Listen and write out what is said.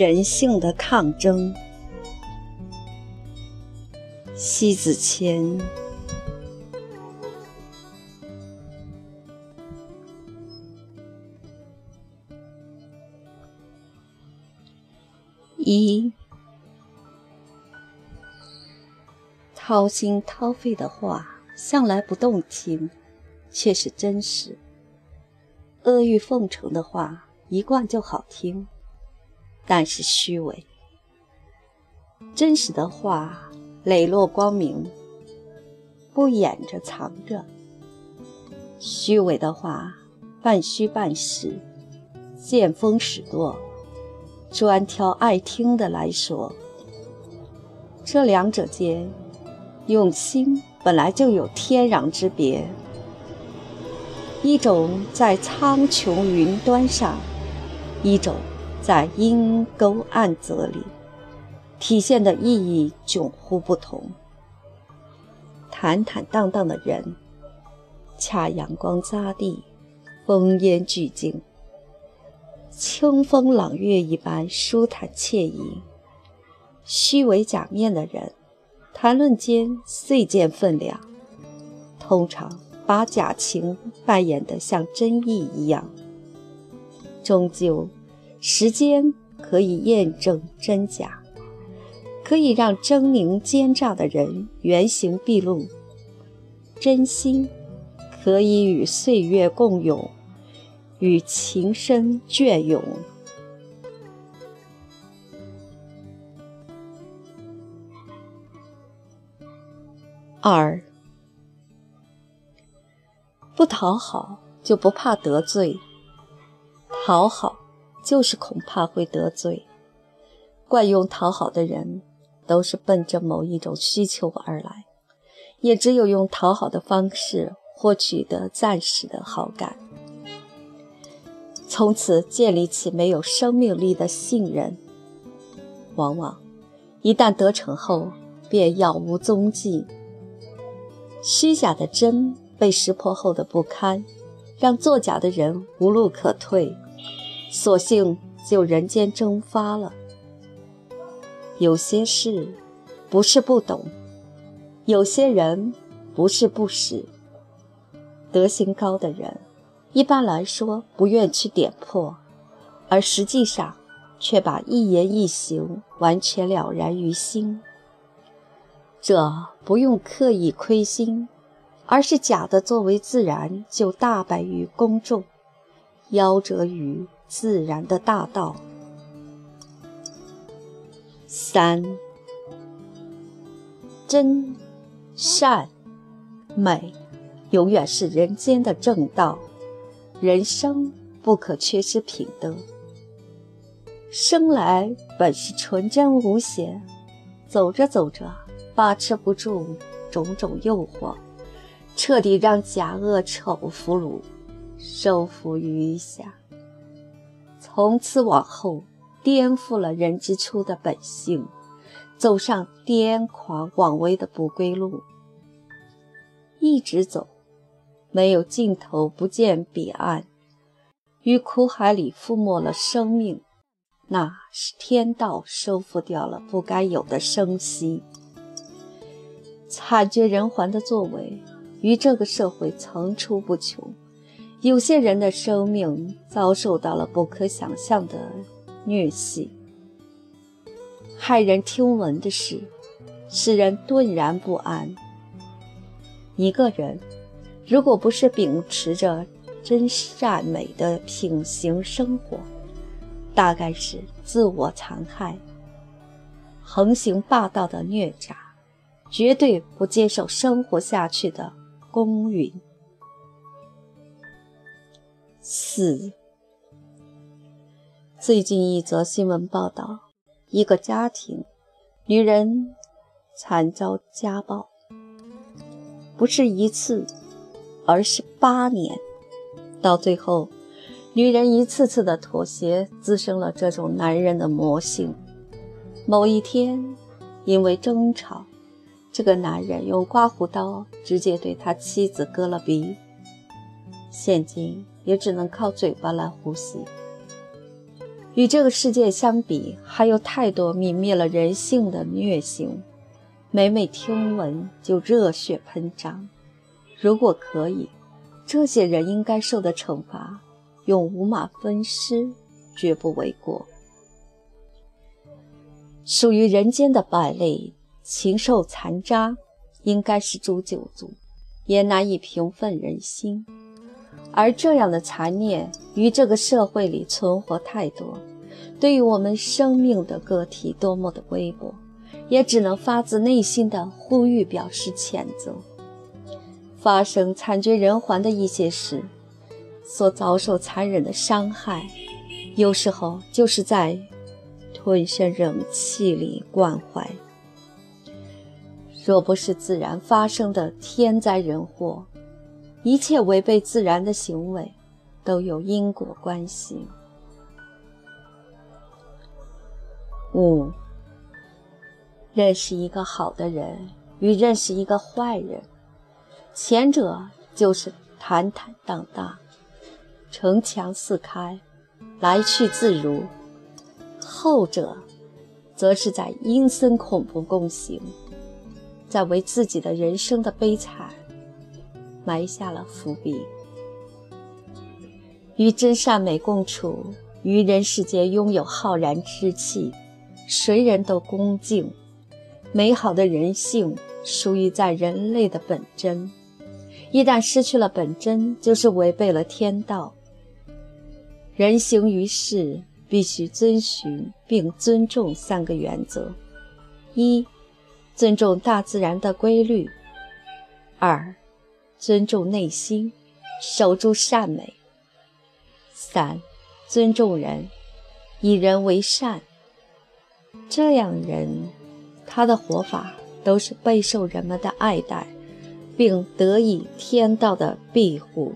人性的抗争。西子谦。一，掏心掏肺的话，向来不动听，却是真实；阿谀奉承的话，一贯就好听。但是虚伪，真实的话磊落光明，不掩着藏着；虚伪的话半虚半实，见风使舵，专挑爱听的来说。这两者间，用心本来就有天壤之别。一种在苍穹云端上，一种。在阴沟暗泽里，体现的意义迥乎不同。坦坦荡荡的人，恰阳光扎地，风烟俱净，清风朗月一般舒坦惬意。虚伪假面的人，谈论间遂见分量，通常把假情扮演得像真意一样，终究。时间可以验证真假，可以让狰狞奸诈的人原形毕露；真心可以与岁月共永，与情深隽永。二，不讨好就不怕得罪，讨好。就是恐怕会得罪，惯用讨好的人都是奔着某一种需求而来，也只有用讨好的方式获取得暂时的好感，从此建立起没有生命力的信任。往往一旦得逞后，便杳无踪迹。虚假的真被识破后的不堪，让作假的人无路可退。索性就人间蒸发了。有些事不是不懂，有些人不是不识。德行高的人，一般来说不愿去点破，而实际上却把一言一行完全了然于心。这不用刻意亏心，而是假的作为自然，就大败于公众，夭折于。自然的大道。三，真、善、美，永远是人间的正道。人生不可缺失品德。生来本是纯真无邪，走着走着，把持不住种种诱惑，彻底让假恶丑俘虏收服于下。从此往后，颠覆了人之初的本性，走上癫狂妄为的不归路。一直走，没有尽头，不见彼岸，于苦海里覆没了生命，那是天道收复掉了不该有的生息。惨绝人寰的作为，于这个社会层出不穷。有些人的生命遭受到了不可想象的虐戏，骇人听闻的事，使人顿然不安。一个人如果不是秉持着真善美的品行生活，大概是自我残害、横行霸道的虐渣，绝对不接受生活下去的公允。四，最近一则新闻报道，一个家庭，女人惨遭家暴，不是一次，而是八年，到最后，女人一次次的妥协，滋生了这种男人的魔性。某一天，因为争吵，这个男人用刮胡刀直接对他妻子割了鼻，现今也只能靠嘴巴来呼吸。与这个世界相比，还有太多泯灭了人性的虐刑，每每听闻就热血喷张。如果可以，这些人应该受的惩罚，用五马分尸绝不为过。属于人间的败类、禽兽残渣，应该是诛九族，也难以平愤人心。而这样的残念于这个社会里存活太多，对于我们生命的个体多么的微薄，也只能发自内心的呼吁表示谴责。发生惨绝人寰的一些事，所遭受残忍的伤害，有时候就是在吞声忍气里关怀。若不是自然发生的天灾人祸，一切违背自然的行为，都有因果关系。五，认识一个好的人与认识一个坏人，前者就是坦坦荡荡，城墙四开，来去自如；后者，则是在阴森恐怖共行，在为自己的人生的悲惨。埋下了伏笔。与真善美共处，于人世间拥有浩然之气，谁人都恭敬。美好的人性属于在人类的本真，一旦失去了本真，就是违背了天道。人行于世，必须遵循并尊重三个原则：一、尊重大自然的规律；二、尊重内心，守住善美。三，尊重人，以人为善。这样人，他的活法都是备受人们的爱戴，并得以天道的庇护。